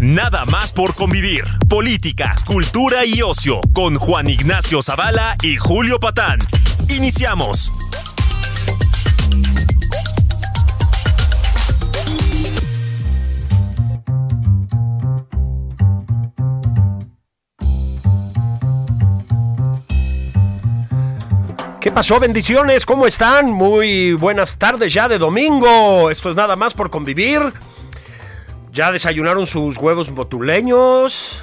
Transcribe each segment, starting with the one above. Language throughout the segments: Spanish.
Nada más por convivir. Política, cultura y ocio con Juan Ignacio Zavala y Julio Patán. Iniciamos. ¿Qué pasó? Bendiciones, ¿cómo están? Muy buenas tardes ya de domingo. Esto es nada más por convivir. Ya desayunaron sus huevos botuleños.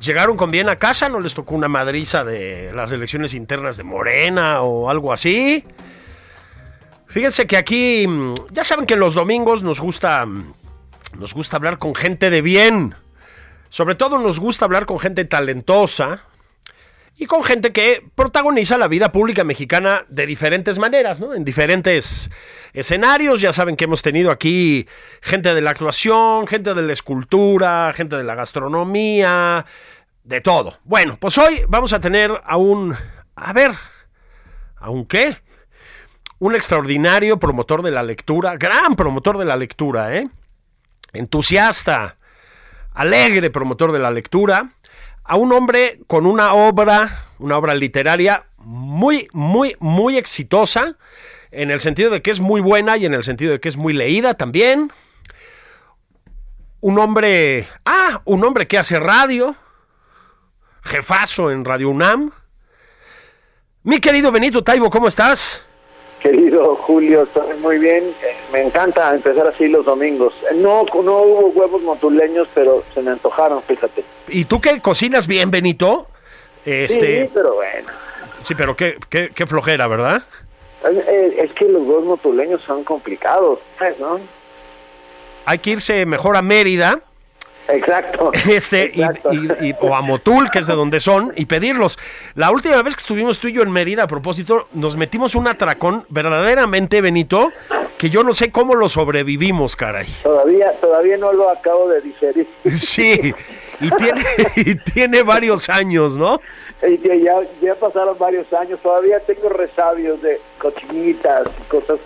Llegaron con bien a casa, no les tocó una madriza de las elecciones internas de Morena o algo así. Fíjense que aquí, mm, ya saben que los domingos nos gusta, mm, nos gusta hablar con gente de bien. Sobre todo nos gusta hablar con gente talentosa, y con gente que protagoniza la vida pública mexicana de diferentes maneras, ¿no? En diferentes escenarios. Ya saben que hemos tenido aquí gente de la actuación, gente de la escultura, gente de la gastronomía, de todo. Bueno, pues hoy vamos a tener a un, a ver, ¿a un qué? Un extraordinario promotor de la lectura, gran promotor de la lectura, ¿eh? Entusiasta, alegre promotor de la lectura a un hombre con una obra, una obra literaria muy, muy, muy exitosa, en el sentido de que es muy buena y en el sentido de que es muy leída también. Un hombre, ah, un hombre que hace radio, jefazo en Radio UNAM. Mi querido Benito Taibo, ¿cómo estás? Querido Julio, estoy muy bien. Me encanta empezar así los domingos. No, no hubo huevos motuleños, pero se me antojaron, fíjate. ¿Y tú qué cocinas bien, Benito? Este... Sí, pero bueno. Sí, pero qué, qué, qué flojera, ¿verdad? Es, es, que los huevos motuleños son complicados, ¿no? Hay que irse mejor a Mérida Exacto. Este, Y, o a Motul, que es de donde son, y pedirlos. La última vez que estuvimos tú y yo en Mérida, a propósito, nos metimos un atracón verdaderamente, Benito, que yo no sé cómo lo sobrevivimos, caray. Todavía, todavía no lo acabo de digerir. Sí, y tiene, y tiene varios años, ¿no? Y ya, ya pasaron varios años, todavía tengo resabios de cochinitas y cosas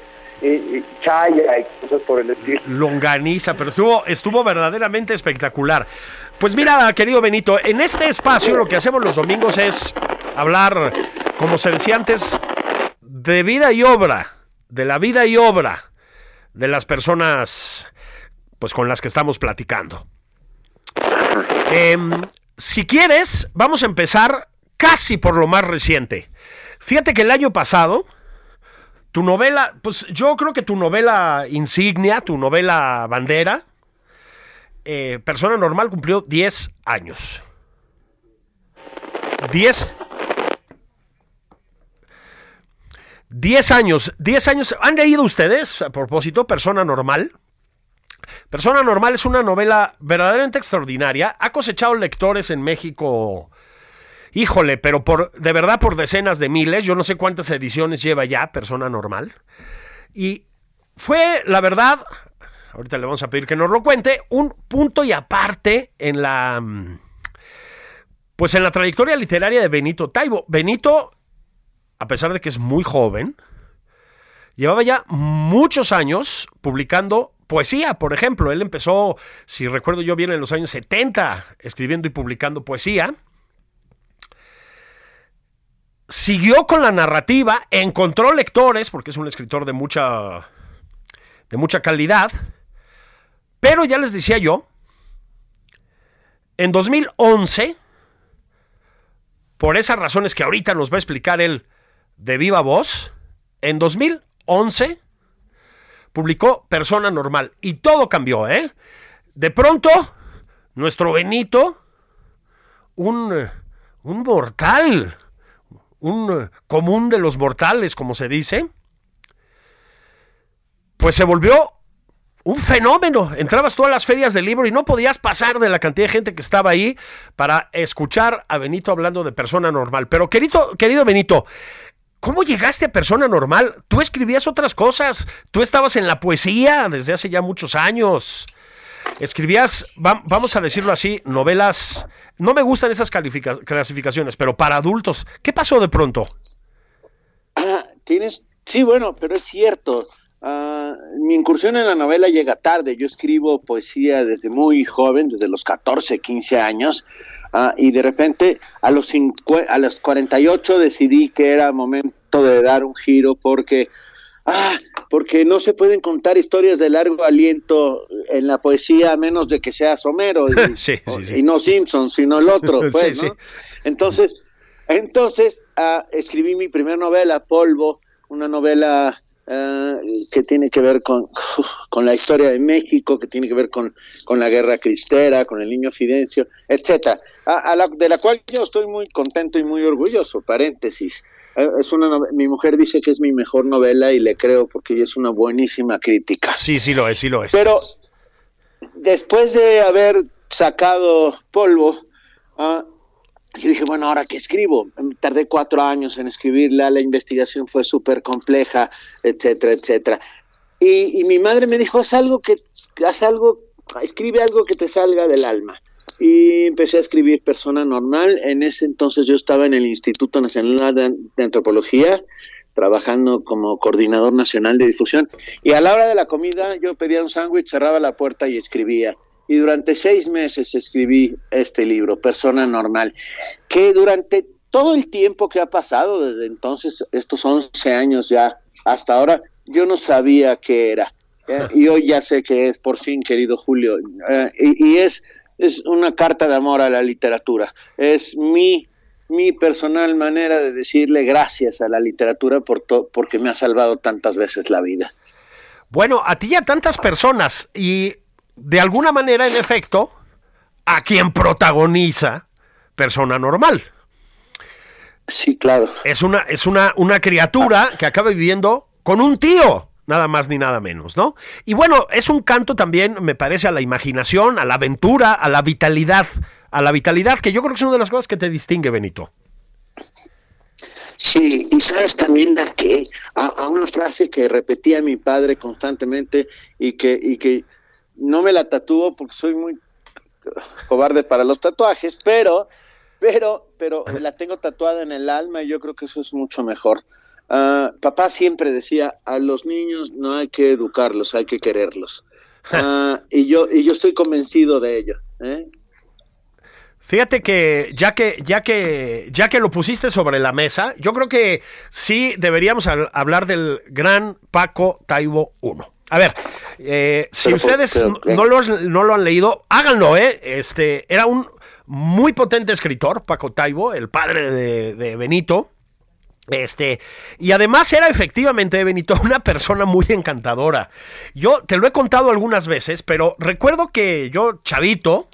cosas por el. Longaniza, pero estuvo, estuvo verdaderamente espectacular. Pues mira, querido Benito, en este espacio lo que hacemos los domingos es hablar, como se decía antes, de vida y obra, de la vida y obra de las personas pues con las que estamos platicando. Em, si quieres, vamos a empezar casi por lo más reciente. Fíjate que el año pasado, tu novela, pues yo creo que tu novela insignia, tu novela bandera, eh, Persona Normal cumplió 10 años. 10 10 años, 10 años. ¿Han leído ustedes, a propósito, Persona Normal? Persona Normal es una novela verdaderamente extraordinaria. Ha cosechado lectores en México híjole, pero por, de verdad por decenas de miles, yo no sé cuántas ediciones lleva ya Persona Normal. Y fue, la verdad, ahorita le vamos a pedir que nos lo cuente, un punto y aparte en la... Mm, pues en la trayectoria literaria de Benito Taibo. Benito, a pesar de que es muy joven, llevaba ya muchos años publicando poesía, por ejemplo. Él empezó, si recuerdo yo bien, en los años 70, escribiendo y publicando poesía siguió con la narrativa, encontró lectores, porque es un escritor de mucha, de mucha calidad, pero ya les decía yo, En 2011, por esas razones que ahorita nos va a explicar él de viva voz, en 2011 publicó Persona Normal y todo cambió, ¿eh? De pronto, nuestro Benito, un, un mortal, un común de los mortales, como se dice, pues se volvió un fenómeno. Entrabas tú a las ferias del libro y no podías pasar de la cantidad de gente que estaba ahí para escuchar a Benito hablando de persona normal. Pero querido, querido Benito, ¿Cómo llegaste a persona normal? Tú escribías otras cosas. Tú estabas en la poesía desde hace ya muchos años. Escribías, vamos a decirlo así, novelas. No me gustan esas clasificaciones, pero para adultos. ¿Qué pasó de pronto? Ah, tienes. Sí, bueno, pero es cierto. Ah, mi incursión en la novela llega tarde. Yo escribo poesía desde muy joven, desde los 14, 15 años. Ah, y de repente a los, a los 48 decidí que era momento de dar un giro porque, ah, porque no se pueden contar historias de largo aliento en la poesía a menos de que sea Homero y, no Simpson, sino el otro. Pues, entonces, entonces ah, escribí mi primera novela, Polvo, una novela eh, que tiene que ver con, con, la historia de México, que tiene que ver con, con la guerra cristera, con el niño Fidencio, etcétera, a, la, de la cual yo estoy muy contento y muy orgulloso. Paréntesis. Eh, es una mi mujer dice que es mi mejor novela y le creo porque ella es una buenísima crítica. Sí, sí lo es, sí lo es. Pero después de haber sacado polvo, uh, y dije, bueno, ¿ahora qué escribo? Tardé cuatro años en escribirla, la investigación fue súper compleja, etcétera, etcétera. Y, mi madre me dijo, haz algo que, haz algo, escribe algo que te salga del alma. Y empecé a escribir Persona Normal. En ese entonces yo estaba en el Instituto Nacional de Antropología, trabajando como coordinador nacional de difusión. Y a la hora de la comida yo pedía un sándwich, cerraba la puerta y escribía y durante seis meses escribí este libro, Persona Normal, que durante todo el tiempo que ha pasado, desde entonces, estos 11 años ya, hasta ahora, yo no sabía qué era. ¿eh? Y hoy ya sé que es, por fin, querido Julio. Eh, y, es, es una carta de amor a la literatura. Es mi, mi personal manera de decirle gracias a la literatura por porque me ha salvado tantas veces la vida. Bueno, a ti y a tantas personas. Y de alguna manera, en efecto, a quien protagoniza persona normal. Sí, claro. Es una, es una, una criatura que acaba viviendo con un tío, nada más ni nada menos, ¿no? Y bueno, es un canto también, me parece, a la imaginación, a la aventura, a la vitalidad, a la vitalidad, que yo creo que es una de las cosas que te distingue, Benito. Sí, y sabes también a que a, una frase que repetía mi padre constantemente y que, y que no me la tatúo porque soy muy cobarde para los tatuajes, pero, pero, pero la tengo tatuada en el alma y yo creo que eso es mucho mejor. Ah, papá siempre decía, a los niños no hay que educarlos, hay que quererlos. Ah, y yo y yo estoy convencido de ello. ¿eh? Fíjate que ya que ya que ya que lo pusiste sobre la mesa, yo creo que sí deberíamos hablar del gran Paco Taibo 1. A ver, eh, si ustedes no, lo, han leído, háganlo, ¿eh? Este, era un muy potente escritor, Paco Taibo, el padre de, Benito. Este, y además era efectivamente Benito una persona muy encantadora. Yo te lo he contado algunas veces, pero recuerdo que yo, chavito,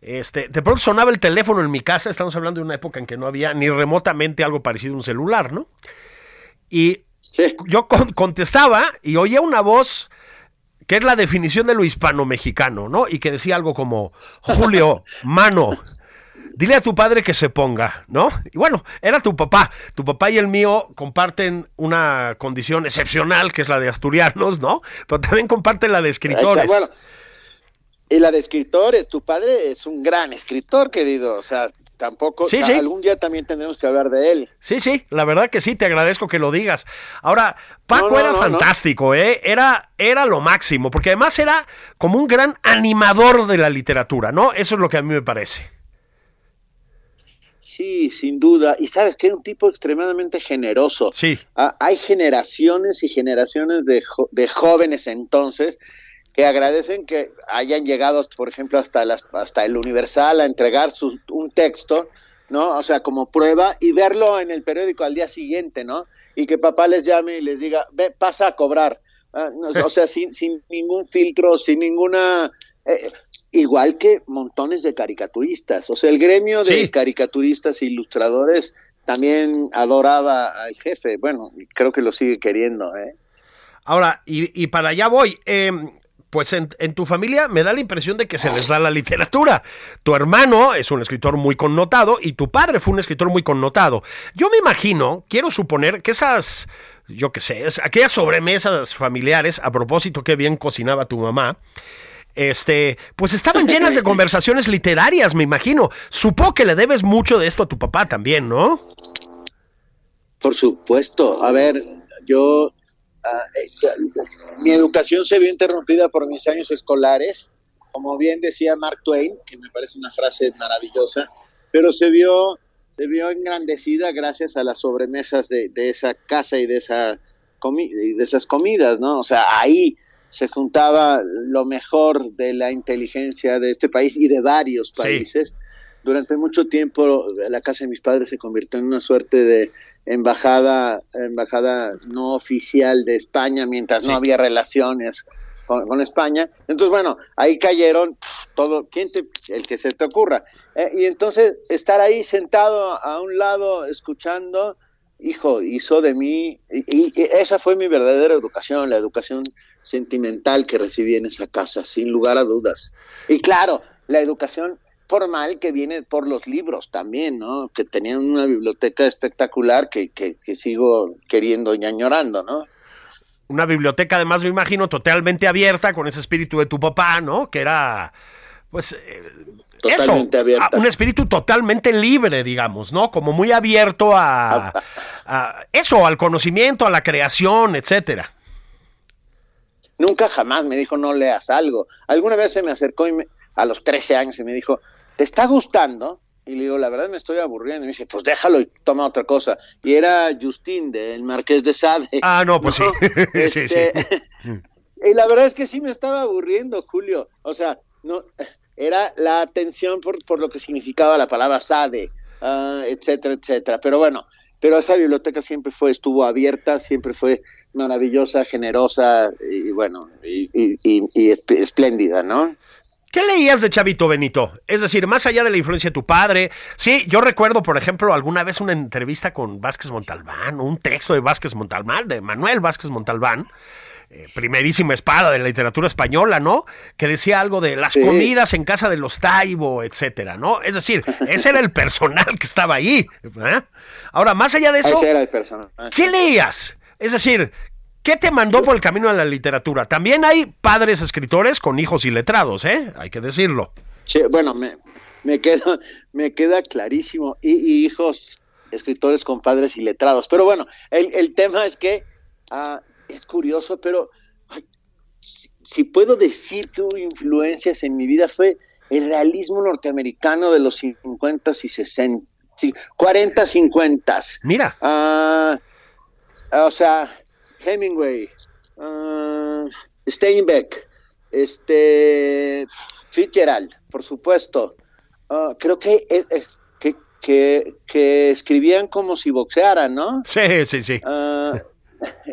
este, de pronto sonaba el teléfono en mi casa, estamos hablando de una época en que no había ni remotamente algo parecido a un celular, ¿no? Y yo contestaba y oía una voz que es la definición de lo hispano-mexicano, ¿no? Y que decía algo como, Julio, mano, dile a tu padre que se ponga, ¿no? Y bueno, era tu papá. Tu papá y el mío comparten una condición excepcional, que es la de asturianos, ¿no? Pero también comparten la de escritores. Bueno, y la de escritores, tu padre es un gran escritor, querido. O sea, tampoco sí, algún día también tendremos que hablar de él. Sí, sí, la verdad que sí, te agradezco que lo digas. Ahora, Paco era fantástico, ¿eh? Era, era lo máximo, porque además era como un gran animador de la literatura, ¿no? Eso es lo que a mí me parece. Sí, sin duda. Y sabes que era un tipo extremadamente generoso. Sí. Ah, hay generaciones y generaciones de, de jóvenes entonces que agradecen que hayan llegado, por ejemplo, hasta, las, hasta el Universal a entregar su, un texto, ¿no? O sea, como prueba y verlo en el periódico al día siguiente, ¿no? Y que papá les llame y les diga, ve, pasa a cobrar. Ah, o sea, sin, sin ningún filtro, sin ninguna... Eh, igual que montones de caricaturistas. O sea, el gremio de caricaturistas e ilustradores también adoraba al jefe. Bueno, creo que lo sigue queriendo, ¿eh? Ahora, y, y para allá voy. Eh, pues en, tu familia me da la impresión de que se les da la literatura. Tu hermano es un escritor muy connotado y tu padre fue un escritor muy connotado. Yo me imagino, quiero suponer que esas, yo qué sé, aquellas sobremesas familiares, a propósito, qué bien cocinaba tu mamá, este, pues estaban llenas de conversaciones literarias, me imagino. Supo que le debes mucho de esto a tu papá también, ¿no? Por supuesto. A ver, yo Ah, mi educación se vio interrumpida por mis años escolares, como bien decía Mark Twain, que me parece una frase maravillosa, pero se vio, se vio engrandecida gracias a las sobremesas de, esa casa y de, esa de esas comidas, ¿no? O sea, ahí se juntaba lo mejor de la inteligencia de este país y de varios países. Durante mucho tiempo la casa de mis padres se convirtió en una suerte de embajada, embajada no oficial de España mientras no había relaciones con, España. Entonces, bueno, ahí cayeron todo, ¿quién te, el que se te ocurra. Eh, y entonces, estar ahí sentado a un lado, escuchando, hijo, hizo de mí, y, esa fue mi verdadera educación, la educación sentimental que recibí en esa casa, sin lugar a dudas. Y claro, la educación formal que viene por los libros también, ¿no? Que tenían una biblioteca espectacular que, que, sigo queriendo y añorando, ¿no? Una biblioteca, además, me imagino, totalmente abierta con ese espíritu de tu papá, ¿no? Que era, pues, eh, eso, un espíritu totalmente libre, digamos, ¿no? Como muy abierto a, a, eso, al conocimiento, a la creación, etcétera. Nunca jamás me dijo no leas algo. Alguna vez se me acercó y me, a los 13 años y me dijo, ¿te está gustando? Y le digo, la verdad me estoy aburriendo. Y me dice, pues déjalo y toma otra cosa. Y era Justin, del Marqués de Sade. Ah, no, pues sí. sí, sí. Este, y la verdad es que sí me estaba aburriendo, Julio. O sea, no era la atención por, por lo que significaba la palabra Sade, uh, etcétera, etcétera. Pero bueno, pero esa biblioteca siempre fue, estuvo abierta, siempre fue maravillosa, generosa y bueno, y, espléndida, ¿no? ¿Qué leías de Chavito Benito? Es decir, más allá de la influencia de tu padre. Sí, yo recuerdo, por ejemplo, alguna vez una entrevista con Vázquez Montalbán, un texto de Vázquez Montalbán, de Manuel Vázquez Montalbán, eh, primerísima espada de la literatura española, ¿no? Que decía algo de las comidas en casa de los Taibo, etcétera, ¿no? Es decir, ese era el personal que estaba ahí. ¿eh? Ahora, más allá de eso, era el personal. ¿qué leías? Es decir, ¿Qué te mandó por el camino de la literatura? También hay padres escritores con hijos iletrados, ¿eh? Hay que decirlo. Sí, bueno, me, me, queda, me queda clarísimo. Y, hijos escritores con padres iletrados. Pero bueno, el, tema es que ah, es curioso, pero si, puedo decir que hubo influencias en mi vida fue el realismo norteamericano de los 50 y 60, 40, 50. Mira. Ah, o sea, Hemingway, uh, Steinbeck, este, Fitzgerald, por supuesto. Uh, creo que, que, que, escribían como si boxearan, ¿no? Sí, sí, sí.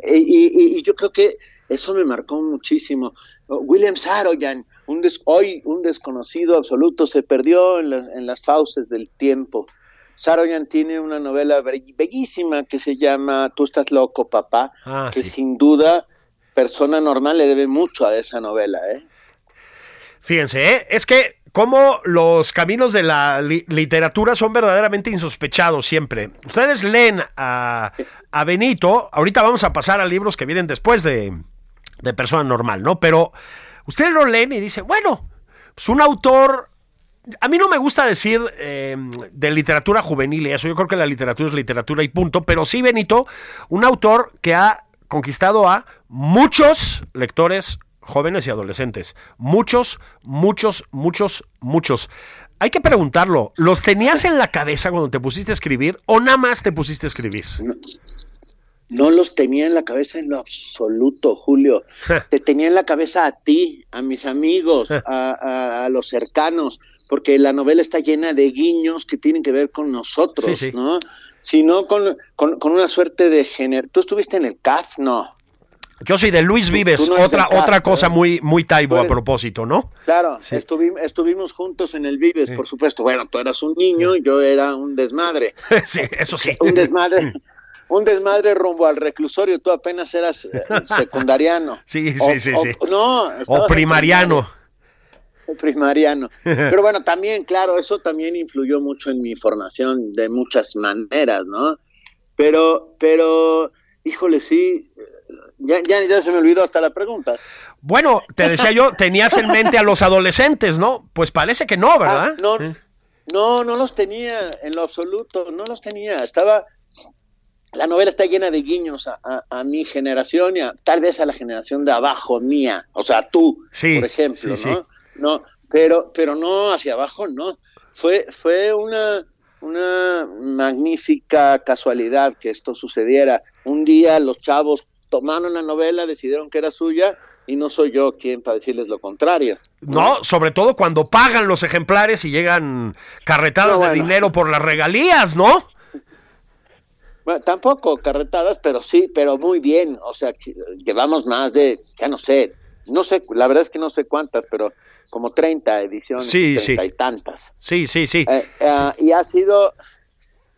Y, yo creo que eso me marcó muchísimo. William Saroyan, un hoy un desconocido absoluto, se perdió en, en las fauces del tiempo. Saroyan tiene una novela bellísima que se llama Tú estás loco, papá, ah, que sin duda persona normal le debe mucho a esa novela. ¿eh? Fíjense, ¿eh? es que como los caminos de la literatura son verdaderamente insospechados siempre. Ustedes leen a, Benito, ahorita vamos a pasar a libros que vienen después de, de Persona Normal, ¿no? Pero ustedes lo leen y dicen, bueno, es un autor a mí no me gusta decir eh, de literatura juvenil y eso, yo creo que la literatura es literatura y punto, pero sí, Benito, un autor que ha conquistado a muchos lectores jóvenes y adolescentes. Muchos, muchos, muchos, muchos. Hay que preguntarlo, ¿los tenías en la cabeza cuando te pusiste a escribir o nada más te pusiste a escribir? no los tenía en la cabeza en lo absoluto, Julio. Te tenía en la cabeza a ti, a mis amigos, a, los cercanos, porque la novela está llena de guiños que tienen que ver con nosotros, ¿no? Sino con, con, con, una suerte de género. ¿Tú estuviste en el CAF? No. Yo soy de Luis Vives, otra otra cosa muy muy taibo a propósito, ¿no? Claro, estuvimos juntos en el Vives, por supuesto. Bueno, tú eras un niño, yo era un desmadre. sí, eso sí. Un desmadre. un desmadre rumbo al reclusorio, tú apenas eras eh, secundariano. Sí, sí, sí, sí. No, o primariano. Primariano. Pero bueno, también, claro, eso también influyó mucho en mi formación de muchas maneras, ¿no? Pero, pero, híjole, sí, ya, ya, se me olvidó hasta la pregunta. Bueno, te decía yo, tenías en mente a los adolescentes, ¿no? Pues parece que no, ¿verdad? Ah, no, no, no los tenía en lo absoluto, no los tenía. Estaba, la novela está llena de guiños a, mi generación y tal vez a la generación de abajo mía, o sea, tú, por ejemplo, ¿no? No, pero, pero no hacia abajo, no. Fue, fue una, una magnífica casualidad que esto sucediera. Un día los chavos tomaron la novela, decidieron que era suya y no soy yo quien para decirles lo contrario. No, sobre todo cuando pagan los ejemplares y llegan carretadas de dinero por las regalías, ¿no? Bueno, tampoco carretadas, pero sí, pero muy bien. O sea, llevamos más de, ya no sé, no sé, la verdad es que no sé cuántas, pero como 30 ediciones, sí, y tantas. Sí, sí, sí. Eh, eh, y ha sido,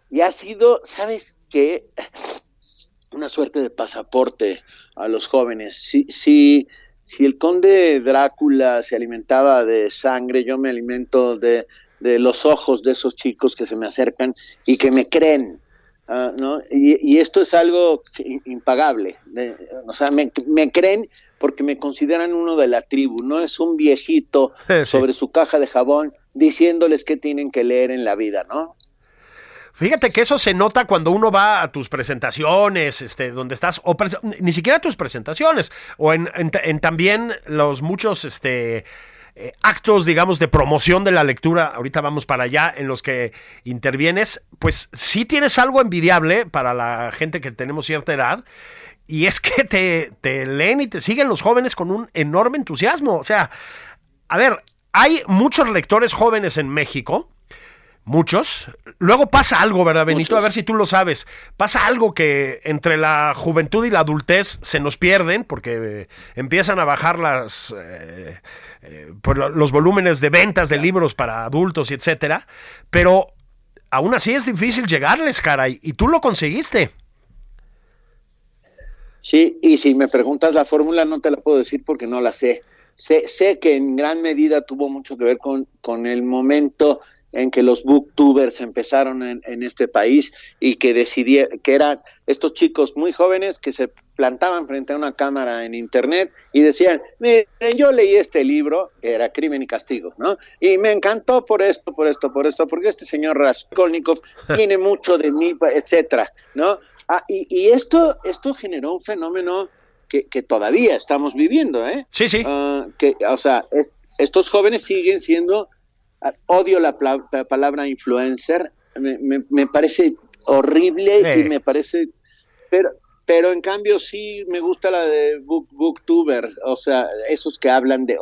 y ha sido, ¿sabes qué? Una suerte de pasaporte a los jóvenes. Si, si, si el conde Drácula se alimentaba de sangre, yo me alimento de, de los ojos de esos chicos que se me acercan y que me creen. Ah, ¿no? Y, esto es algo impagable. o sea, me, me, creen porque me consideran uno de la tribu. No es un viejito sobre su caja de jabón diciéndoles qué tienen que leer en la vida, ¿no? Fíjate que eso se nota cuando uno va a tus presentaciones, este, donde estás, o ni siquiera tus presentaciones, o en, también los muchos, este, eh, actos, digamos, de promoción de la lectura, ahorita vamos para allá, en los que intervienes, pues sí tienes algo envidiable para la gente que tenemos cierta edad, y es que te, te leen y te siguen los jóvenes con un enorme entusiasmo. O sea, a ver, hay muchos lectores jóvenes en México, Muchos. Luego pasa algo, ¿verdad, Benito? A ver si tú lo sabes. Pasa algo que entre la juventud y la adultez se nos pierden porque eh, empiezan a bajar las, eh, eh, pues, los volúmenes de ventas de libros para adultos y etcétera. Pero aún así es difícil llegarles, caray. Y tú lo conseguiste. Sí, y si me preguntas la fórmula no te la puedo decir porque no la sé. Sé, sé que en gran medida tuvo mucho que ver con, con el momento en que los booktubers empezaron en, este país y que decidieron, que eran estos chicos muy jóvenes que se plantaban frente a una cámara en internet y decían, miren, yo leí este libro, era Crimen y Castigo, ¿no? Y me encantó por esto, por esto, por esto, porque este señor Raskolnikov tiene mucho de mí, etcétera, ¿no? Ah, y, esto, esto generó un fenómeno que, que todavía estamos viviendo, ¿eh? Sí, sí. Ah, que, o sea, estos jóvenes siguen siendo odio la, palabra influencer, me, parece horrible y me parece, pero, pero en cambio sí me gusta la de book, booktuber, o sea, esos que hablan de,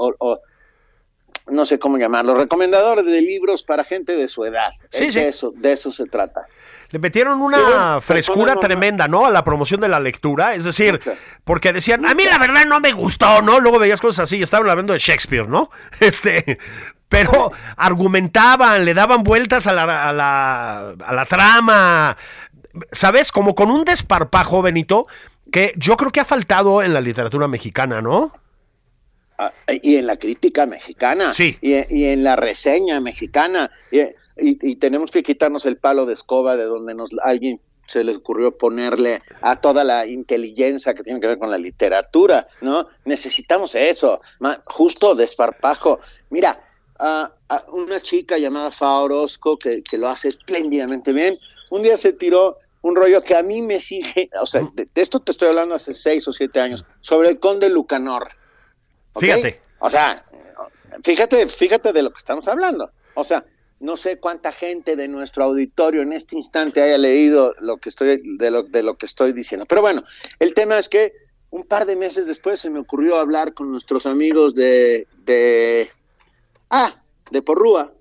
no sé cómo llamarlo, recomendadores de libros para gente de su edad. Sí, de, Eso, de eso se trata. Le metieron una frescura tremenda, ¿no? A la promoción de la lectura. Es decir, porque decían, a mí la verdad no me gustó, ¿no? Luego veías cosas así, estaban hablando de Shakespeare, ¿no? Este, pero argumentaban, le daban vueltas a la, a la, a la trama. ¿Sabes? Como con un desparpajo, Benito, que yo creo que ha faltado en la literatura mexicana, ¿no? Ah, y en la crítica mexicana, sí. y, en la reseña mexicana, y, tenemos que quitarnos el palo de escoba de donde nos alguien se le ocurrió ponerle a toda la inteligencia que tiene que ver con la literatura, ¿no? Necesitamos eso, justo desparpajo. Mira, a, una chica llamada Fa Orozco, que, que, lo hace espléndidamente bien, un día se tiró un rollo que a mí me sigue, o sea, de esto te estoy hablando hace seis o siete años, sobre el conde Lucanor. Fíjate. O sea, fíjate, fíjate de lo que estamos hablando. O sea, no sé cuánta gente de nuestro auditorio en este instante haya leído lo que estoy, de, lo, de lo que estoy diciendo. Pero bueno, el tema es que un par de meses después se me ocurrió hablar con nuestros amigos de, de ah, de Porrúa,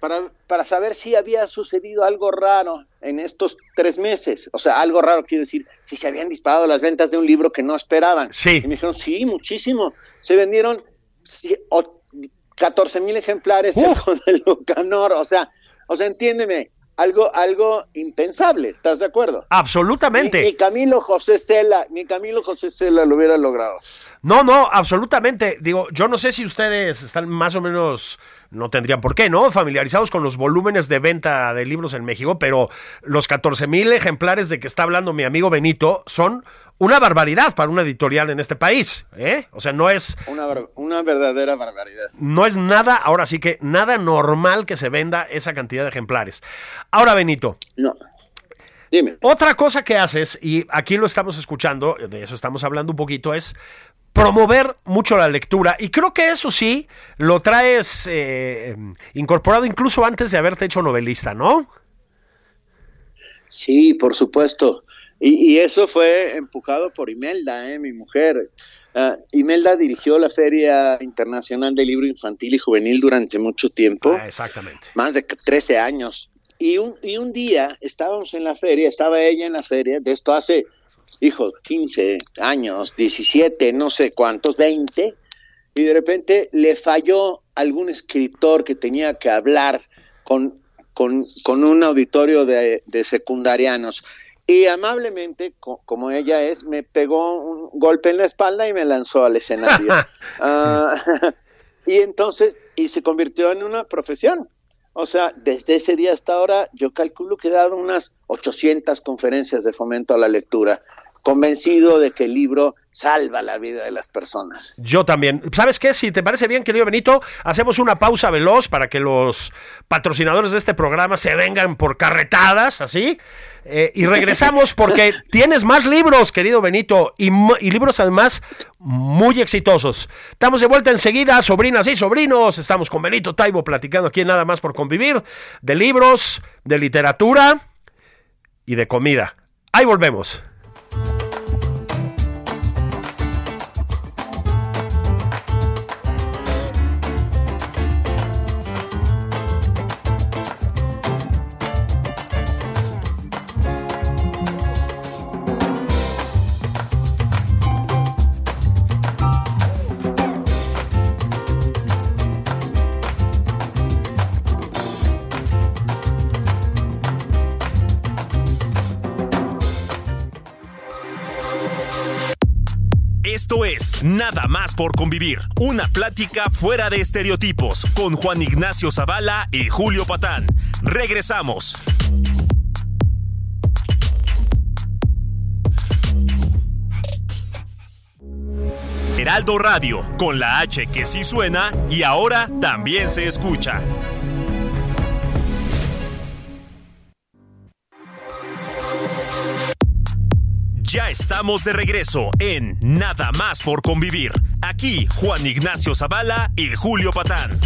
para, para saber si había sucedido algo raro en estos tres meses. O sea, algo raro quiero decir, si se habían disparado las ventas de un libro que no esperaban. Sí. Y me dijeron, sí, muchísimo. Se vendieron 14 mil ejemplares del Lucanor. O sea, o sea, entiéndeme, algo, algo impensable, ¿estás de acuerdo? Absolutamente. Ni, Camilo José Cela, ni Camilo José Cela lo hubiera logrado. No, no, absolutamente. Digo, yo no sé si ustedes están más o menos, no tendrían por qué, ¿no? Familiarizados con los volúmenes de venta de libros en México, pero los 14 mil ejemplares de que está hablando mi amigo Benito son una barbaridad para una editorial en este país, ¿eh? O sea, no es... Una, una, verdadera barbaridad. No es nada, ahora sí que nada normal que se venda esa cantidad de ejemplares. Ahora, Benito. No. Dime. Otra cosa que haces, y aquí lo estamos escuchando, de eso estamos hablando un poquito, es promover mucho la lectura. Y creo que eso sí lo traes eh, incorporado incluso antes de haberte hecho novelista, ¿no? Sí, por supuesto. Y, y, eso fue empujado por Imelda, ¿eh? mi mujer. Uh, Imelda dirigió la Feria Internacional del Libro Infantil y Juvenil durante mucho tiempo. Ah, exactamente. Más de 13 años. Y un, y un día estábamos en la feria, estaba ella en la feria, de esto hace, hijo, 15 años, 17, no sé cuántos, 20, y de repente le falló algún escritor que tenía que hablar con, con, con un auditorio de, de secundarianos. Y amablemente, co como ella es, me pegó un golpe en la espalda y me lanzó al escenario. uh, y entonces, y se convirtió en una profesión. O sea, desde ese día hasta ahora, yo calculo que he dado unas 800 conferencias de fomento a la lectura convencido de que el libro salva la vida de las personas. Yo también. ¿Sabes qué? Si te parece bien, querido Benito, hacemos una pausa veloz para que los patrocinadores de este programa se vengan por carretadas, así. Eh, y regresamos porque tienes más libros, querido Benito, y, y, libros además muy exitosos. Estamos de vuelta enseguida, sobrinas y sobrinos. Estamos con Benito Taibo platicando aquí en Nada más por convivir, de libros, de literatura y de comida. Ahí volvemos. Esto es Nada más por convivir, una plática fuera de estereotipos con Juan Ignacio Zavala y Julio Patán. Regresamos. Heraldo Radio, con la H que sí suena y ahora también se escucha. Ya estamos de regreso en Nada más por convivir. Aquí Juan Ignacio Zavala y Julio Patán.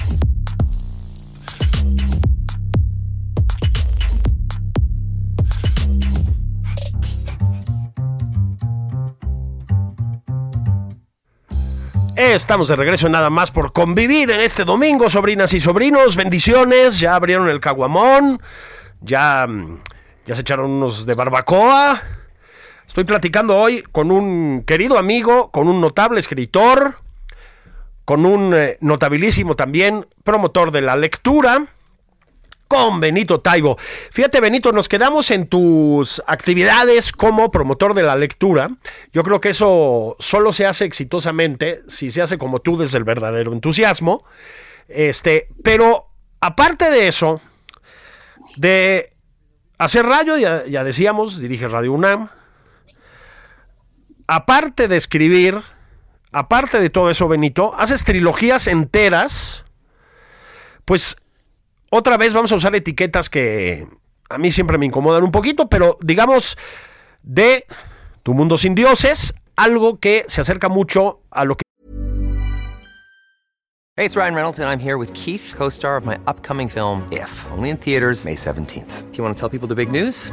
Estamos de regreso en nada más por convivir en este domingo, sobrinas y sobrinos. Bendiciones, ya abrieron el caguamón, ya, ya se echaron unos de barbacoa. Estoy platicando hoy con un querido amigo, con un notable escritor, con un eh, notabilísimo también promotor de la lectura, con Benito Taibo. Fíjate, Benito, nos quedamos en tus actividades como promotor de la lectura. Yo creo que eso solo se hace exitosamente si se hace como tú desde el verdadero entusiasmo. Este, pero aparte de eso, de hacer radio, ya, ya decíamos, dirige Radio UNAM. Aparte de escribir, aparte de todo eso, Benito, haces trilogías enteras. Pues otra vez vamos a usar etiquetas que a mí siempre me incomodan un poquito, pero digamos de Tu Mundo Sin Dioses, algo que se acerca mucho a lo que Hey, it's Ryan Reynolds, and I'm here with Keith, co star of my upcoming film, If, only in theaters, May 17th. Do you want to tell people the big news?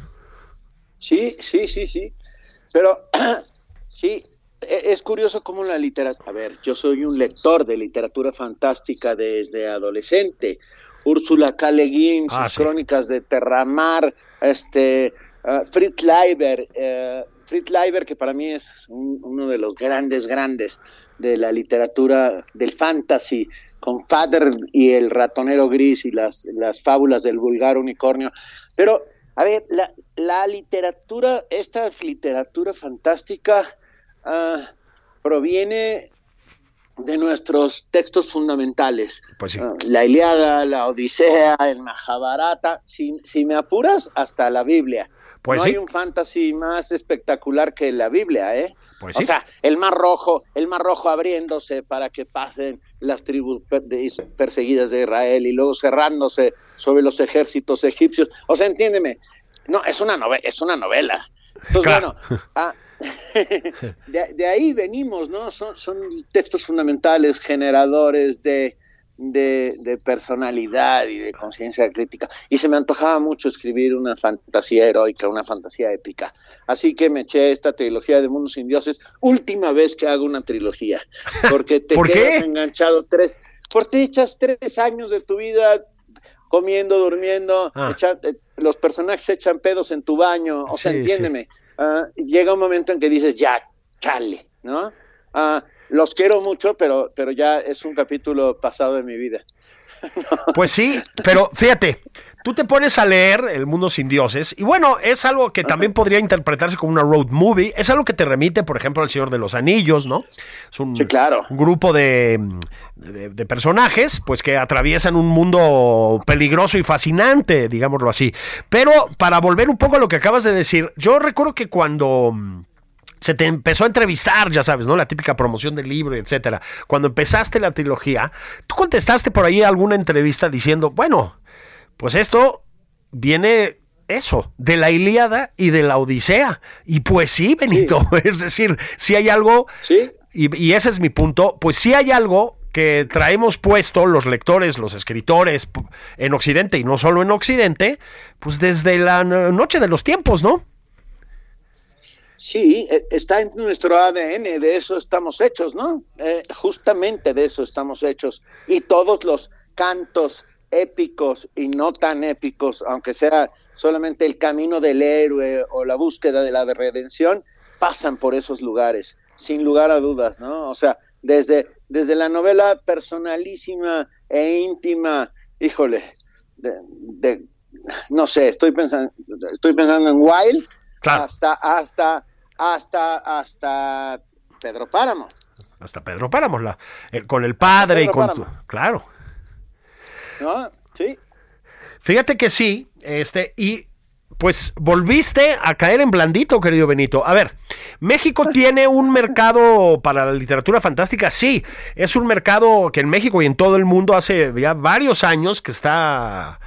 Sí, sí, sí, sí. Pero sí, e- es curioso cómo la literatura... A ver, yo soy un lector de literatura fantástica desde adolescente. Úrsula K. Le Guin, sus Ah, sí. crónicas de Terramar, este, ah, Fritz Leiber, eh, Fritz Leiber, que para mí es un- uno de los grandes, grandes de la literatura del fantasy, con Fader y el ratonero gris y las, las fábulas del vulgar unicornio. Pero, a ver, la, la literatura, esta literatura fantástica ah, proviene de nuestros textos fundamentales. Pues sí. Ah, la Iliada, la Odisea, el Mahabharata, si, si me apuras, hasta la Biblia. Pues no sí. hay un fantasy más espectacular que la Biblia, ¿eh? Pues o sí. sea, el mar rojo, el mar rojo abriéndose para que pasen las tribus perseguidas de Israel y luego cerrándose sobre los ejércitos egipcios. O sea, entiéndeme, no, es una novela, es una novela. Claro. bueno, ah, de, de ahí venimos, ¿no? Son, son textos fundamentales, generadores de, de, de personalidad y de conciencia crítica. Y se me antojaba mucho escribir una fantasía heroica, una fantasía épica. Así que me eché esta trilogía de Mundos sin Dioses, última vez que hago una trilogía, porque te ¿Por quedas enganchado tres, porque te echas tres años de tu vida comiendo, durmiendo, Ah. eh, los personajes se echan pedos en tu baño, o sea, Sí, entiéndeme, ah, llega un momento en que dices, ya, chale, ¿no? Ah, los quiero mucho, pero, pero ya es un capítulo pasado de mi vida. Pues sí, pero fíjate, tú te pones a leer El Mundo sin Dioses y bueno, es algo que también podría interpretarse como una road movie, es algo que te remite, por ejemplo, al Señor de los Anillos, ¿no? Es un, Sí, claro. un grupo de, de- de personajes, pues que atraviesan un mundo peligroso y fascinante, digámoslo así. Pero para volver un poco a lo que acabas de decir, yo recuerdo que cuando mm, se te empezó a entrevistar, ya sabes, ¿no? La típica promoción del libro, etcétera. Cuando empezaste la trilogía, tú contestaste por ahí alguna entrevista diciendo, bueno, pues esto viene eso, de la Ilíada y de la Odisea. Y pues sí, Benito, es decir, si hay algo, Sí. y, y ese es mi punto, pues sí hay algo que traemos puesto los lectores, los escritores en Occidente y no solo en Occidente, pues desde la no- noche de los tiempos, ¿no? Sí, eh, está en nuestro ADN, de eso estamos hechos, ¿no? Eh, justamente de eso estamos hechos. Y todos los cantos épicos y no tan épicos, aunque sea solamente el camino del héroe o la búsqueda de la redención, pasan por esos lugares, sin lugar a dudas, ¿no? O sea, desde, desde la novela personalísima e íntima, híjole, de, de- no sé, estoy pensando, estoy pensando en Wild, Claro. hasta, hasta, hasta, hasta Pedro Páramo. Hasta Pedro Páramo, la- el- con el padre y con... Tu- claro. ¿No? Sí, Fíjate que sí, este, y pues volviste a caer en blandito, querido Benito. A ver, México tiene un mercado para la literatura fantástica, sí, es un mercado que en México y en todo el mundo hace ya varios años que está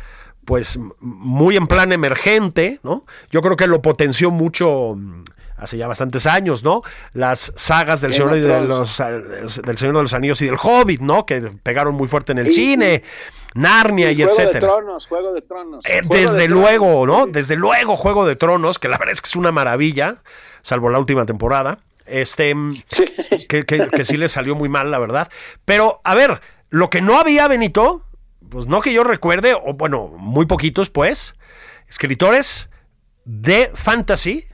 pues muy en plan emergente, ¿no? Yo creo que lo potenció mucho mm, hace ya bastantes años, ¿no? Las sagas del Señor, de los, del Señor de los Anillos y del Hobbit, ¿no? Que pegaron muy fuerte en el cine, Narnia y, Juego etcétera. de Tronos, Juego de Tronos. Eh, Juego desde de luego, Tronos, ¿no? Desde luego, Juego de Tronos, que la verdad es que es una maravilla, salvo la última temporada. Este, mm, Sí. que, que- que sí le salió muy mal, la verdad. Pero, a ver, lo que no había, Benito, pues no que yo recuerde, o bueno, muy poquitos, pues, escritores de fantasy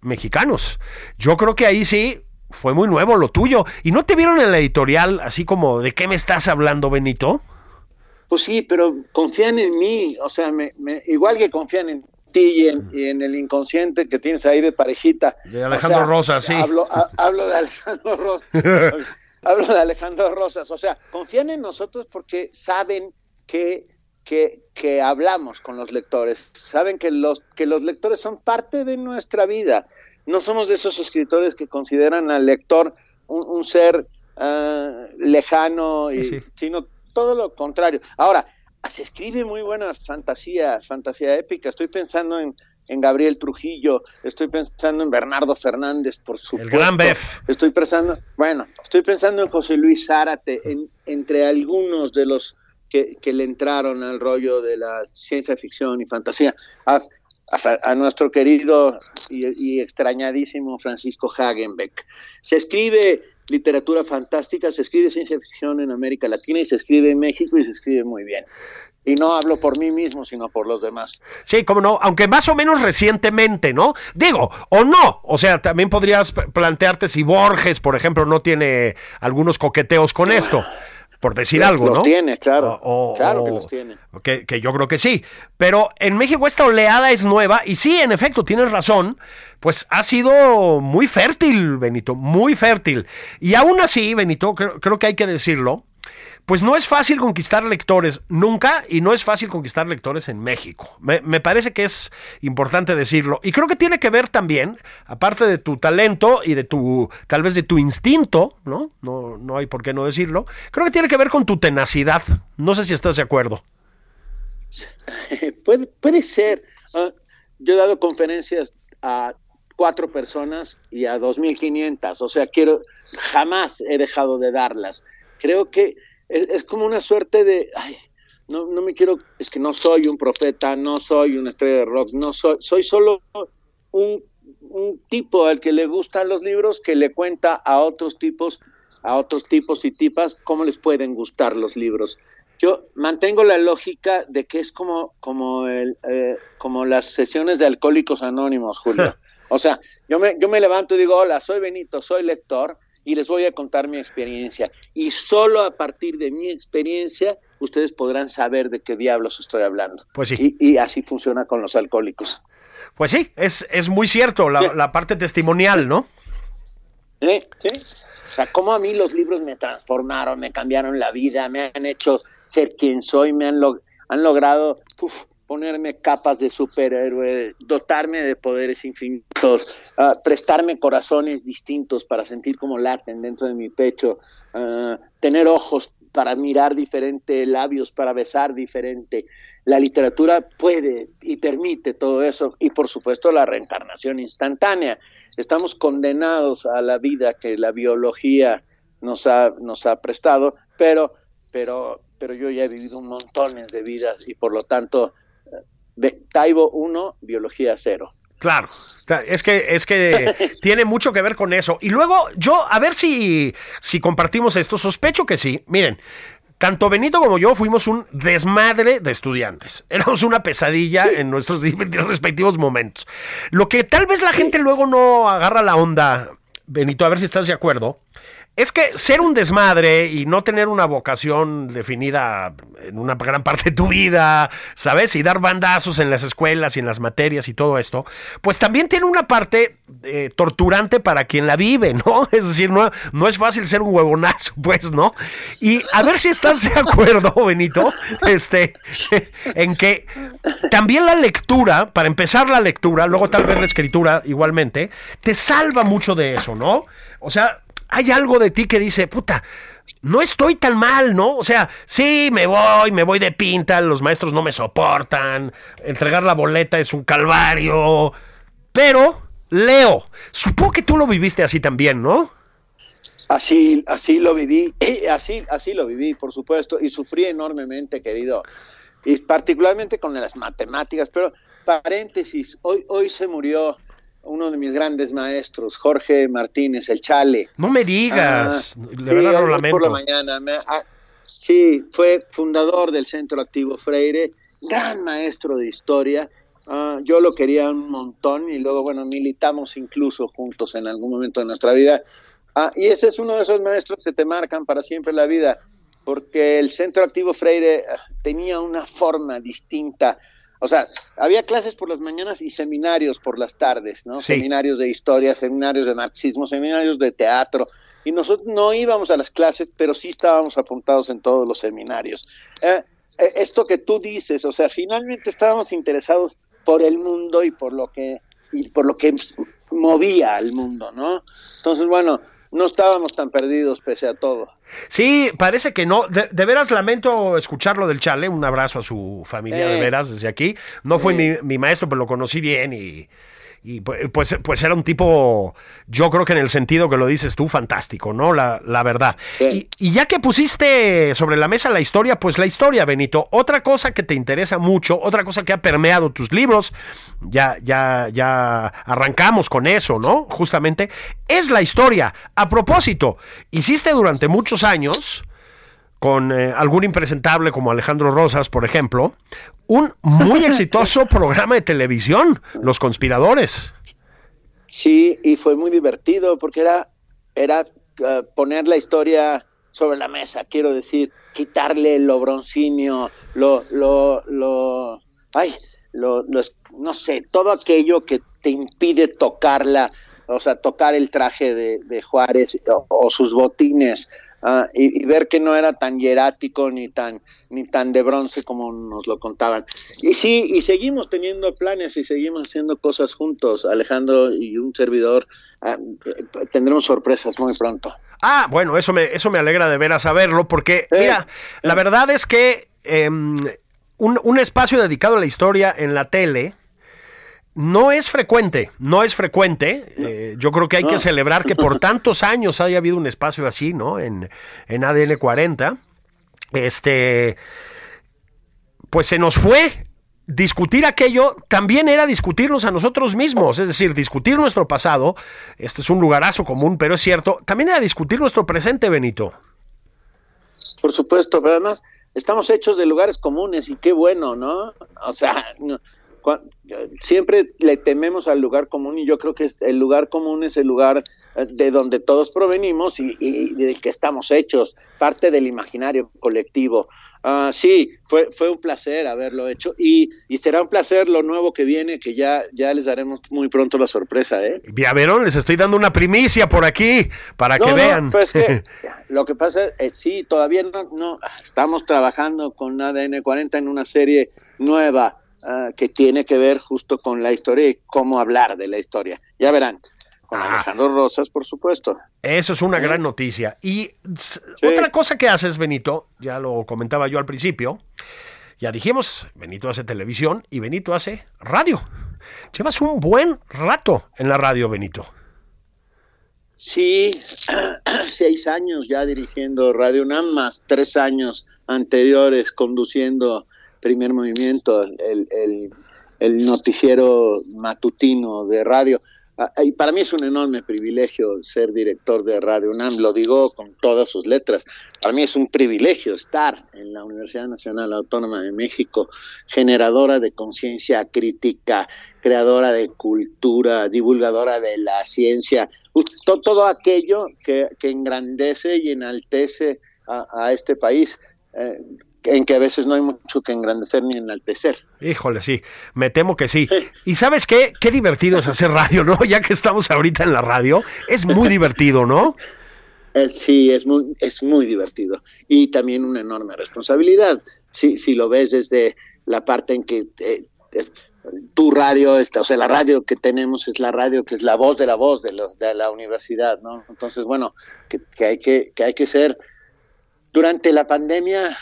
mexicanos. Yo creo que ahí sí fue muy nuevo lo tuyo. ¿Y no te vieron en la editorial así como de qué me estás hablando, Benito? Pues sí, pero confían en mí, o sea, me, me- igual que confían en ti y en, y en el inconsciente que tienes ahí de parejita. De Alejandro O sea, Rosa, sí. Hablo, ha- hablo de Alejandro Rosa. hablo de Alejandro Rosas. O sea, confían en nosotros porque saben que, que, que hablamos con los lectores, saben que los, que los lectores son parte de nuestra vida. No somos de esos escritores que consideran al lector un, ser ah, lejano, y, sino todo lo contrario. Ahora, se escribe muy buena fantasía, fantasía épica. Estoy pensando en, en Gabriel Trujillo, estoy pensando en Bernardo Fernández, por supuesto. El gran Bef. Estoy pensando, bueno, estoy pensando en José Luis Zárate, en, entre algunos de los que, que, le entraron al rollo de la ciencia ficción y fantasía. A, a, nuestro querido y, y, extrañadísimo Francisco Hagenbeck. Se escribe literatura fantástica, se escribe ciencia ficción en América Latina y se escribe en México y se escribe muy bien. Y no hablo por mí mismo, sino por los demás. Sí, como no, aunque más o menos recientemente, ¿no? Digo, o no, o sea, también podrías plantearte si Borges, por ejemplo, no tiene algunos coqueteos con esto por decir algo, ¿no? Los tiene, claro. claro que los tiene. Que, que, yo creo que sí. Pero en México esta oleada es nueva y sí, en efecto, tienes razón, pues ha sido muy fértil, Benito, muy fértil. Y aún así, Benito, creo, creo que hay que decirlo, pues no es fácil conquistar lectores nunca y no es fácil conquistar lectores en México. Me, parece que es importante decirlo. Y creo que tiene que ver también, aparte de tu talento y de tu, tal vez de tu instinto, ¿no? No, no hay por qué no decirlo. Creo que tiene que ver con tu tenacidad. No sé si estás de acuerdo. puede, ser. Ah, yo he dado conferencias a cuatro personas y a 2.500. O sea, quiero, jamás he dejado de darlas. Creo que es, como una suerte de, ay, no, no me quiero, es que no soy un profeta, no soy una estrella de rock, no soy, soy solo un, un tipo al que le gustan los libros que le cuenta a otros tipos, a otros tipos y tipas cómo les pueden gustar los libros. Yo mantengo la lógica de que es como, como, el, eh, como las sesiones de Alcohólicos Anónimos, Julio. O sea, yo me, yo me levanto y digo, hola, soy Benito, soy lector, y les voy a contar mi experiencia. Y solo a partir de mi experiencia ustedes podrán saber de qué diablos estoy hablando. Pues sí. Y, así funciona con los alcohólicos. Pues sí, es, es muy cierto la, parte testimonial, ¿no? ¿Eh? Sí. O sea, cómo a mí los libros me transformaron, me cambiaron la vida, me han hecho ser quien soy, me han, han logrado ponerme capas de superhéroe, dotarme de poderes infinitos, uh, prestarme corazones distintos para sentir cómo laten dentro de mi pecho, uh, tener ojos para mirar diferente, labios para besar diferente. La literatura puede y permite todo eso y por supuesto la reencarnación instantánea. Estamos condenados a la vida que la biología nos ha, nos ha prestado, pero, pero, pero yo ya he vivido montones de vidas y por lo tanto Taibo 1, biología 0. Claro, es que, es que tiene mucho que ver con eso. Y luego yo, a ver si, si compartimos esto, sospecho que sí. Miren, tanto Benito como yo fuimos un desmadre de estudiantes. Éramos una pesadilla en nuestros respectivos momentos. Lo que tal vez la gente luego no agarra la onda, Benito, a ver si estás de acuerdo, es que ser un desmadre y no tener una vocación definida en una gran parte de tu vida, ¿sabes? Y dar bandazos en las escuelas y en las materias y todo esto, pues también tiene una parte eh, torturante para quien la vive, ¿no? Es decir, no, no es fácil ser un huevonazo, pues, ¿no? Y a ver si estás de acuerdo, Benito, este, en que también la lectura, para empezar la lectura, luego tal vez la escritura igualmente, te salva mucho de eso, ¿no? O sea, hay algo de ti que dice, puta, no estoy tan mal, ¿no? O sea, sí, me voy, me voy de pinta, los maestros no me soportan, entregar la boleta es un calvario, pero leo. Supongo que tú lo viviste así también, ¿no? Así, así lo viví, así, así lo viví, por supuesto, y sufrí enormemente, querido, y particularmente con las matemáticas, pero paréntesis, hoy, hoy se murió uno de mis grandes maestros, Jorge Martínez, el Chale. No me digas, ah, de verdad lo lamento. Por la mañana, ah, sí, fue fundador del Centro Activo Freire, gran maestro de historia. Ah, yo lo quería un montón y luego, bueno, militamos incluso juntos en algún momento de nuestra vida. y ese es uno de esos maestros que te marcan para siempre la vida, porque el Centro Activo Freire tenía una forma distinta o sea, había clases por las mañanas y seminarios por las tardes, ¿no? Seminarios de historia, seminarios de marxismo, seminarios de teatro, y nosotros no íbamos a las clases, pero sí estábamos apuntados en todos los seminarios. Eh, eh, esto que tú dices, o sea, finalmente estábamos interesados por el mundo y por lo que y por lo que movía al mundo, ¿no? Entonces, bueno, no estábamos tan perdidos pese a todo. Sí, parece que no. De, veras lamento escucharlo del Chale. Un abrazo a su familia, de veras, desde aquí. No fue mi, mi, maestro, pero lo conocí bien y y pues, pues era un tipo, yo creo que en el sentido que lo dices tú, fantástico, ¿no? La, la verdad. Y, ya que pusiste sobre la mesa la historia, pues la historia, Benito. Otra cosa que te interesa mucho, otra cosa que ha permeado tus libros, ya, ya, ya arrancamos con eso, ¿no? Justamente, es la historia. A propósito, hiciste durante muchos años con eh, algún impresentable como Alejandro Rosas, por ejemplo, un muy exitoso programa de televisión, Los Conspiradores. Sí, y fue muy divertido porque era, era eh, poner la historia sobre la mesa, quiero decir, quitarle lo broncinio, lo, lo, lo, ay, lo, no sé, todo aquello que te impide tocarla, o sea, tocar el traje de, Juárez o sus botines, Ah, y, ver que no era tan hierático ni tan ni tan de bronce como nos lo contaban. Y sí, y seguimos teniendo planes y seguimos haciendo cosas juntos, Alejandro y un servidor. Ah, tendremos sorpresas muy pronto. Ah, bueno, eso me, eso me alegra de ver a saberlo, porque, mira, la verdad es que em, un, un espacio dedicado a la historia en la tele, no es frecuente, no es frecuente. Eh, yo creo que hay que celebrar que por tantos años haya habido un espacio así, ¿no? En, en ADN 40. Este, pues se nos fue. Discutir aquello también era discutirnos a nosotros mismos, es decir, discutir nuestro pasado. Esto es un lugarazo común, pero es cierto. También era discutir nuestro presente, Benito. Por supuesto, pero además estamos hechos de lugares comunes y qué bueno, ¿no? O sea, siempre le tememos al lugar común y yo creo que el lugar común es el lugar eh, de donde todos provenimos y, y del que estamos hechos, parte del imaginario colectivo. Uh, sí, fue, fue un placer haberlo hecho y, y, será un placer lo nuevo que viene, que ya, ya les daremos muy pronto la sorpresa. ¿eh? Vieron, les estoy dando una primicia por aquí para que vean. Pues que, lo que pasa es, eh, sí, todavía no, no, estamos trabajando con ADN 40 en una serie nueva Ah, que tiene que ver justo con la historia y cómo hablar de la historia. Ya verán. Con ah. Alejandro Rosas, por supuesto. Eso es una gran noticia. Y otra cosa que haces, Benito, ya lo comentaba yo al principio, ya dijimos, Benito hace televisión y Benito hace radio. Llevas un buen rato en la radio, Benito. Sí, seis años ya dirigiendo Radio UNAM, más tres años anteriores conduciendo primer movimiento, el, el, noticiero matutino de radio. Ah, y para mí es un enorme privilegio ser director de Radio UNAM, lo digo con todas sus letras. Para mí es un privilegio estar en la Universidad Nacional Autónoma de México, generadora de conciencia crítica, creadora de cultura, divulgadora de la ciencia, todo, aquello que, engrandece y enaltece a, este país. Eh, en que a veces no hay mucho que engrandecer ni enaltecer. Híjole, sí, me temo que sí. Y sabes qué, qué divertido es hacer radio, ¿no? Ya que estamos ahorita en la radio, es muy divertido, ¿no? Eh, sí, es muy, es muy divertido. Y también una enorme responsabilidad. Sí, si lo ves desde la parte en que eh, eh, tu radio, o sea, la radio que tenemos es la radio que es la voz de la voz de, los, de la universidad, ¿no? Entonces, bueno, que, que hay que, que hay que ser durante la pandemia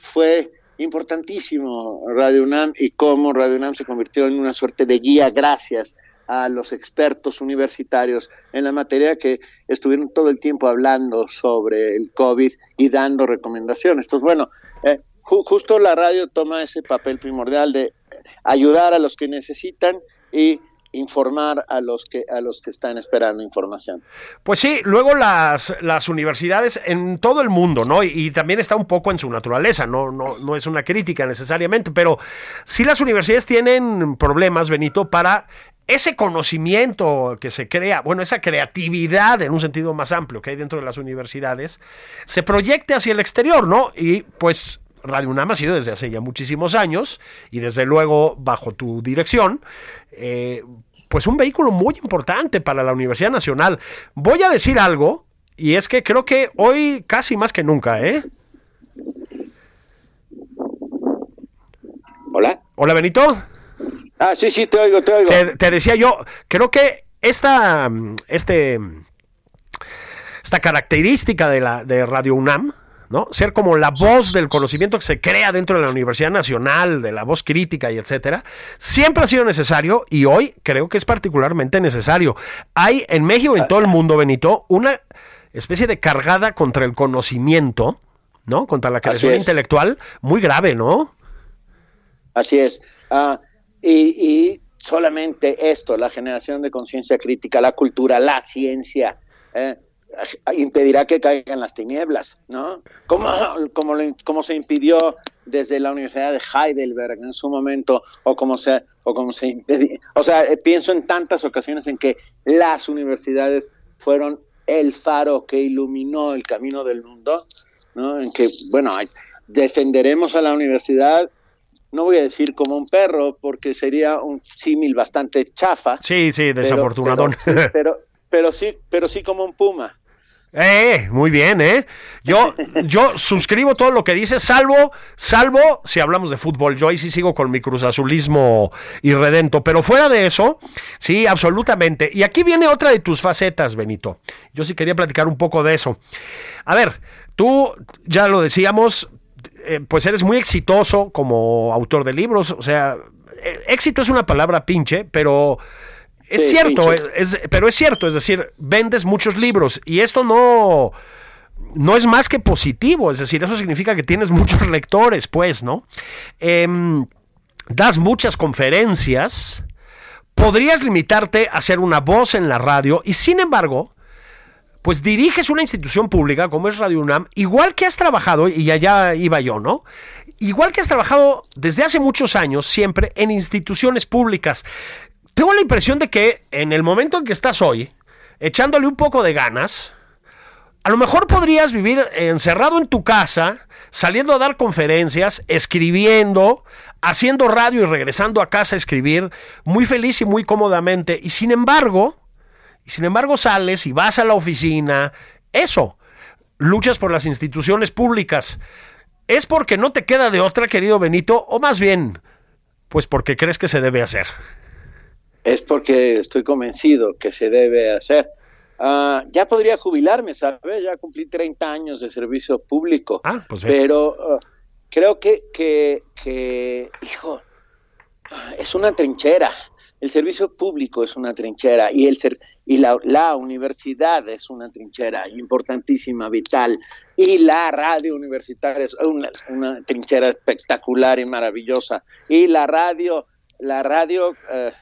fue importantísimo Radio UNAM y cómo Radio UNAM se convirtió en una suerte de guía gracias a los expertos universitarios en la materia que estuvieron todo el tiempo hablando sobre el COVID y dando recomendaciones. Entonces, bueno, eh, justo la radio toma ese papel primordial de ayudar a los que necesitan y informar a los que a los que están esperando información. Pues sí, luego las, las universidades en todo el mundo, ¿no? Y, también está un poco en su naturaleza, no, no, no es una crítica necesariamente, pero sí las universidades tienen problemas, Benito, para ese conocimiento que se crea, bueno, esa creatividad en un sentido más amplio que hay dentro de las universidades, se proyecte hacia el exterior, ¿no? Y pues Radio UNAM ha sido desde hace ya muchísimos años y desde luego bajo tu dirección, eh, pues un vehículo muy importante para la Universidad Nacional. Voy a decir algo Y es que creo que hoy casi más que nunca, ¿eh? Hola. Hola, Benito. Ah, sí, sí, te oigo, te oigo. Te, te decía yo, creo que esta, este, esta característica de, la, de Radio UNAM, ¿no? Ser como la voz del conocimiento que se crea dentro de la Universidad Nacional, de la voz crítica y etcétera, siempre ha sido necesario y hoy creo que es particularmente necesario. Hay en México y en todo el mundo, Benito, una especie de cargada contra el conocimiento, ¿no? Contra la creación intelectual, muy grave, ¿no? Así es. Ah, y, y solamente esto, la generación de conciencia crítica, la cultura, la ciencia, eh, impedirá que caigan las tinieblas, ¿no? Como, como, lo- como se impidió desde la Universidad de Heidelberg en su momento, o como se, o como se impedi- O sea, eh, pienso en tantas ocasiones en que las universidades fueron el faro que iluminó el camino del mundo, ¿no? En que, bueno, defenderemos a la universidad, no voy a decir como un perro, porque sería un símil bastante chafa. Sí, sí, pero- desafortunadón. Pero, sí, pero, pero sí, pero sí como un puma. Eh, muy bien, ¿eh? Yo, yo suscribo todo lo que dices, salvo, salvo si hablamos de fútbol. Yo ahí sí sigo con mi cruzazulismo irredento, pero fuera de eso, sí, absolutamente. Y aquí viene otra de tus facetas, Benito. Yo sí quería platicar un poco de eso. A ver, tú, ya lo decíamos, eh, pues eres muy exitoso como autor de libros, o sea, eh, éxito es una palabra pinche, pero es Sí, cierto, pinche. es- pero es cierto, es decir, vendes muchos libros y esto no, no es más que positivo, es decir, eso significa que tienes muchos lectores, pues, ¿no? Em, das muchas conferencias, podrías limitarte a ser una voz en la radio y sin embargo, pues diriges una institución pública como es Radio UNAM, igual que has trabajado, y allá iba yo, ¿no? Igual que has trabajado desde hace muchos años siempre en instituciones públicas. Tengo la impresión de que en el momento en que estás hoy, echándole un poco de ganas, a lo mejor podrías vivir encerrado en tu casa, saliendo a dar conferencias, escribiendo, haciendo radio y regresando a casa a escribir, muy feliz y muy cómodamente. Y sin embargo, sin embargo sales y vas a la oficina, eso, luchas por las instituciones públicas. ¿Es porque no te queda de otra, querido Benito, o más bien, pues porque crees que se debe hacer? Es porque estoy convencido que se debe hacer. Ah, ya podría jubilarme, ¿sabes? Ya cumplí 30 años de servicio público. Ah, pues ve. Pero ah, creo que, que, que, hijo, es una trinchera. El servicio público es una trinchera y, el ser, y la, la universidad es una trinchera importantísima, vital. Y la radio universitaria es una, una trinchera espectacular y maravillosa. Y la radio, la radio... eh,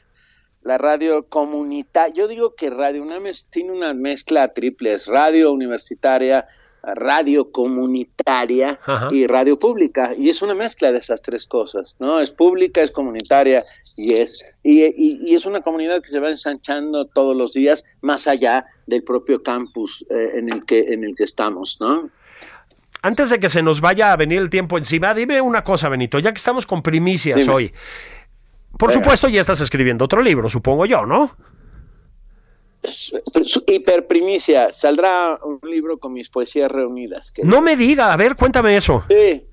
la radio comunitaria, yo digo que Radio UNAM tiene una mezcla triple, es radio universitaria, radio comunitaria Ajá. y radio pública, y es una mezcla de esas tres cosas, ¿no? Es pública, es comunitaria y es, y, y- y es una comunidad que se va ensanchando todos los días más allá del propio campus eh, en, el que, en el que estamos, ¿no? Antes de que se nos vaya a venir el tiempo encima, dime una cosa, Benito, ya que estamos con primicias Dime. hoy. Por Venga. supuesto, ya estás escribiendo otro libro, supongo yo, ¿no? Hiperprimicia, saldrá un libro con mis poesías reunidas. que- No me diga, a ver, cuéntame eso. Sí,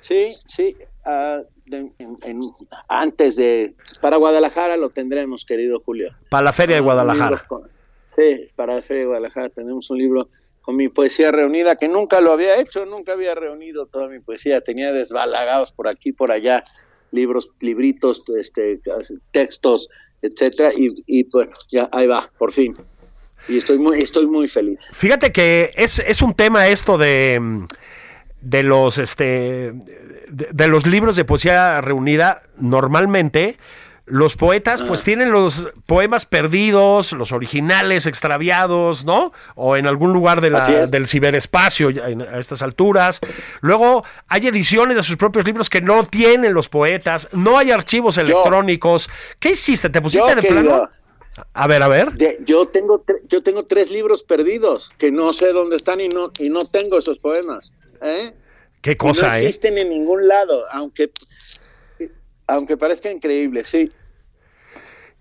sí, sí. ah, en- en- antes de... Para Guadalajara lo tendremos, querido Julio. Para la Feria de Guadalajara. con- sí, para la Feria de Guadalajara tenemos un libro con mi poesía reunida, que nunca lo había hecho, nunca había reunido toda mi poesía, tenía desbalagados por aquí, por allá, libros, libritos, este, textos, etcétera, y, y bueno, ya ahí va, por fin. Y estoy muy, estoy muy feliz. Fíjate que es, es un tema esto de, de los este de, de los libros de poesía reunida. Normalmente los poetas Ah. pues tienen los poemas perdidos, los originales extraviados, ¿no? O en algún lugar de la- del ciberespacio en- a estas alturas. Luego hay ediciones de sus propios libros que no tienen los poetas, no hay archivos electrónicos. ¿Qué hiciste? ¿Te pusiste Yo, querido, plano? A ver, a ver. De- yo tengo yo tengo tres libros perdidos que no sé dónde están y no y no tengo esos poemas ¿eh? Qué cosa, no ¿eh? existen en ningún lado aunque aunque parezca increíble sí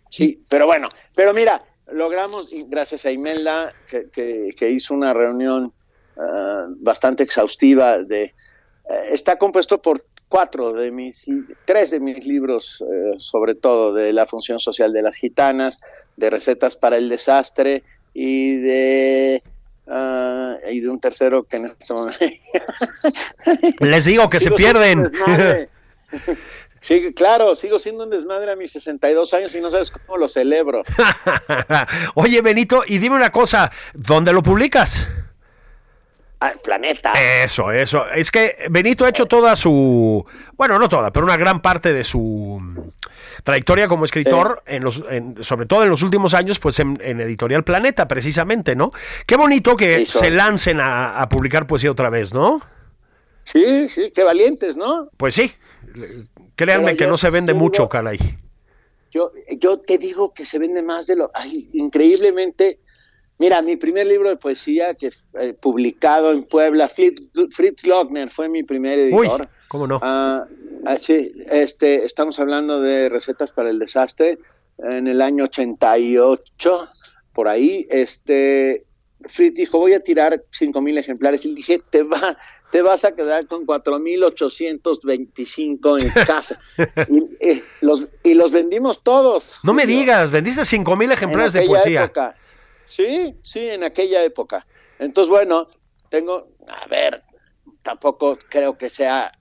sí pero bueno pero mira logramos, gracias a Imelda, que, hizo una reunión ah, bastante exhaustiva de... Eh, está compuesto por cuatro de mis, tres de mis libros, eh, sobre todo de la función social de las gitanas, de recetas para el desastre y de ah, y de un tercero que en este momento... Les digo que se pierden. Sí, claro, sigo siendo un desmadre a mis 62 años y no sabes cómo lo celebro. Oye, Benito, y dime una cosa, ¿dónde lo publicas? Ah, planeta. Eso, eso. Es que Benito ha hecho toda su, bueno, no toda, pero una gran parte de su trayectoria como escritor, en los, sobre todo en los últimos años, pues en, Editorial Planeta, precisamente, ¿no? Qué bonito que se lancen a, a publicar poesía otra vez, ¿no? Sí, sí, qué valientes, ¿no? Pues sí. Créanme que no se vende mucho, caray. Yo, yo te digo que se vende más de lo... Ay, increíblemente... Mira, mi primer libro de poesía que eh, publicado en Puebla, Fritz, Lochner fue mi primer editor. Uy, ¿cómo no? Ah, ah, sí, este, estamos hablando de recetas para el desastre en el año 88, por ahí. Este, Fritz dijo, voy a tirar cinco mil ejemplares. Y dije, te va, te vas a quedar con 4.825 en casa. y, los, y los vendimos todos. No me digas, vendiste 5.000 ejemplares de poesía. Sí, sí, en aquella época. Entonces, bueno, tengo, a ver, tampoco creo que sea,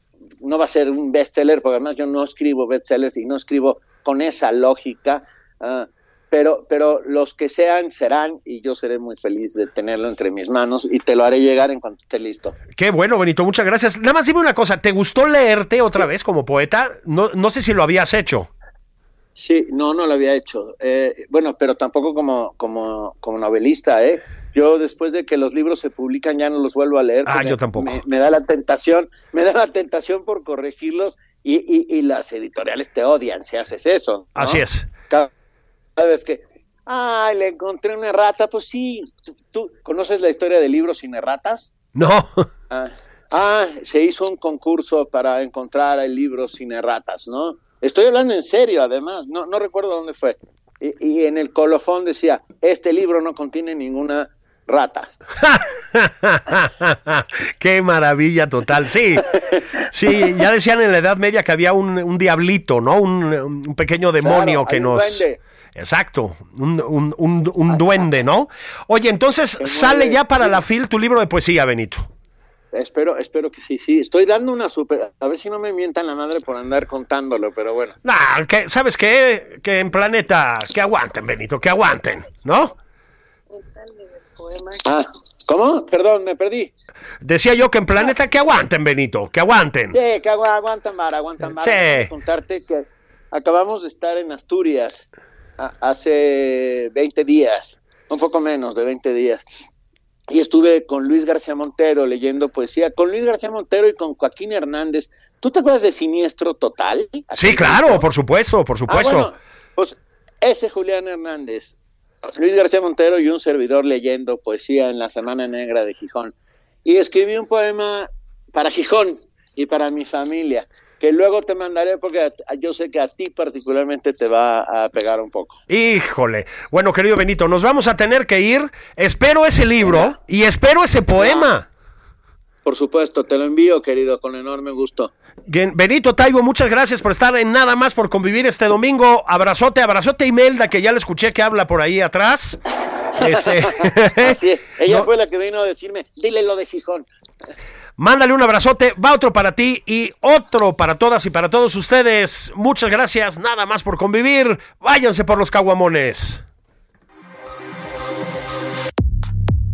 no va a ser un bestseller, porque además yo no escribo bestsellers y no escribo con esa lógica. Uh, pero, pero los que sean serán y yo seré muy feliz de tenerlo entre mis manos y te lo haré llegar en cuanto esté listo. Qué bueno, Benito, muchas gracias. Nada más dime una cosa, ¿te gustó leerte otra vez como poeta? No, no sé si lo habías hecho. Sí, no, no lo había hecho. Eh, bueno, pero tampoco como, como, como novelista, ¿eh? Yo después de que los libros se publican ya no los vuelvo a leer. Ah, yo tampoco. Me, da la tentación, me da la tentación por corregirlos y, y, y las editoriales te odian si haces eso. Así es. ¿Sabes que, ay, le encontré una errata, pues sí, ¿tú conoces la historia del libro sin erratas? No. Ah, ah, se hizo un concurso para encontrar el libro sin erratas, ¿no? Estoy hablando en serio, además, no, no recuerdo dónde fue. Y, y en el colofón decía, este libro no contiene ninguna rata. Qué maravilla total. Sí, sí, ya decían en la Edad Media que había un, un diablito, ¿no? Un, un pequeño demonio que nos... Exacto, un, un, un, duende, ¿no? Oye, entonces sale ya para la FIL tu libro de poesía, Benito. Espero, espero que sí, sí. Estoy dando una super. A ver si no me mientan la madre por andar contándolo, pero bueno. Nah, que, ¿sabes qué? Que en Planeta, que aguanten, Benito, que aguanten, ¿no? Ah, ¿cómo? Perdón, me perdí. Decía yo que en Planeta que aguanten, Benito, que aguanten. Sí, que aguantan, Mar, aguantan, Mar. Sí. contarte que acabamos de estar en Asturias hace 20 días, un poco menos de 20 días. Y estuve con Luis García Montero leyendo poesía, con Luis García Montero y con Joaquín Hernández. ¿Tú te acuerdas de Siniestro Total? Sí, claro, por supuesto, por supuesto. Ah, pues ese Julián Hernández, Luis García Montero y un servidor leyendo poesía en la Semana Negra de Gijón. Y escribí un poema para Gijón y para mi familia que luego te mandaré porque yo sé que a ti particularmente te va a pegar un poco. Híjole. Bueno, querido Benito, nos vamos a tener que ir. Espero ese libro y espero ese poema. Por supuesto, te lo envío, querido, con enorme gusto. Benito Taibo, muchas gracias por estar en Nada más por convivir este domingo. Abrazote, abrazote Imelda, que ya le escuché que habla por ahí atrás. Este... ella fue la que vino a decirme, dile lo de Gijón. Mándale un abrazote, va otro para ti y otro para todas y para todos ustedes. Muchas gracias, nada más por convivir. Váyanse por los caguamones.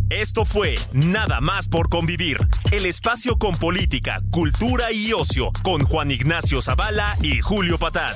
Esto fue Nada más por convivir, el espacio con política, cultura y ocio, con Juan Ignacio Zavala y Julio Patal.